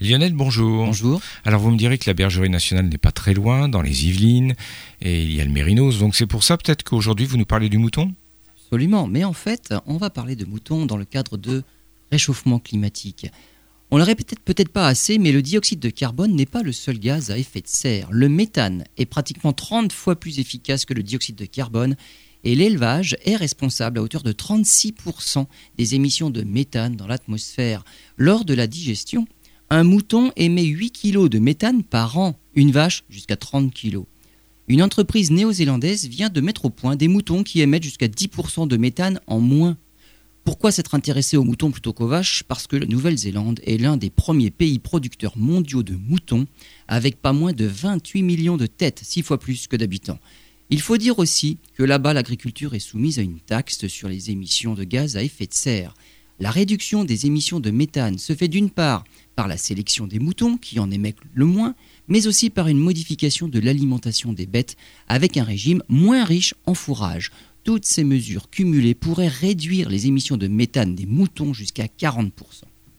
Lionel, bonjour. Bonjour. Alors vous me direz que la bergerie nationale n'est pas très loin, dans les Yvelines, et il y a le Mérinos, donc c'est pour ça peut-être qu'aujourd'hui vous nous parlez du mouton? Absolument, mais en fait, on va parler de moutons dans le cadre de réchauffement climatique. On le répète peut-être pas assez, mais le dioxyde de carbone n'est pas le seul gaz à effet de serre. Le méthane est pratiquement 30 fois plus efficace que le dioxyde de carbone et l'élevage est responsable à hauteur de 36% des émissions de méthane dans l'atmosphère. Lors de la digestion, un mouton émet 8 kg de méthane par an, une vache jusqu'à 30 kg. Une entreprise néo-zélandaise vient de mettre au point des moutons qui émettent jusqu'à 10% de méthane en moins pourquoi s'être intéressé aux moutons plutôt qu'aux vaches? Parce que la Nouvelle-Zélande est l'un des premiers pays producteurs mondiaux de moutons, avec pas moins de 28 millions de têtes, six fois plus que d'habitants. Il faut dire aussi que là-bas, l'agriculture est soumise à une taxe sur les émissions de gaz à effet de serre. La réduction des émissions de méthane se fait d'une part par la sélection des moutons, qui en émettent le moins, mais aussi par une modification de l'alimentation des bêtes avec un régime moins riche en fourrage. Toutes ces mesures cumulées pourraient réduire les émissions de méthane des moutons jusqu'à 40%.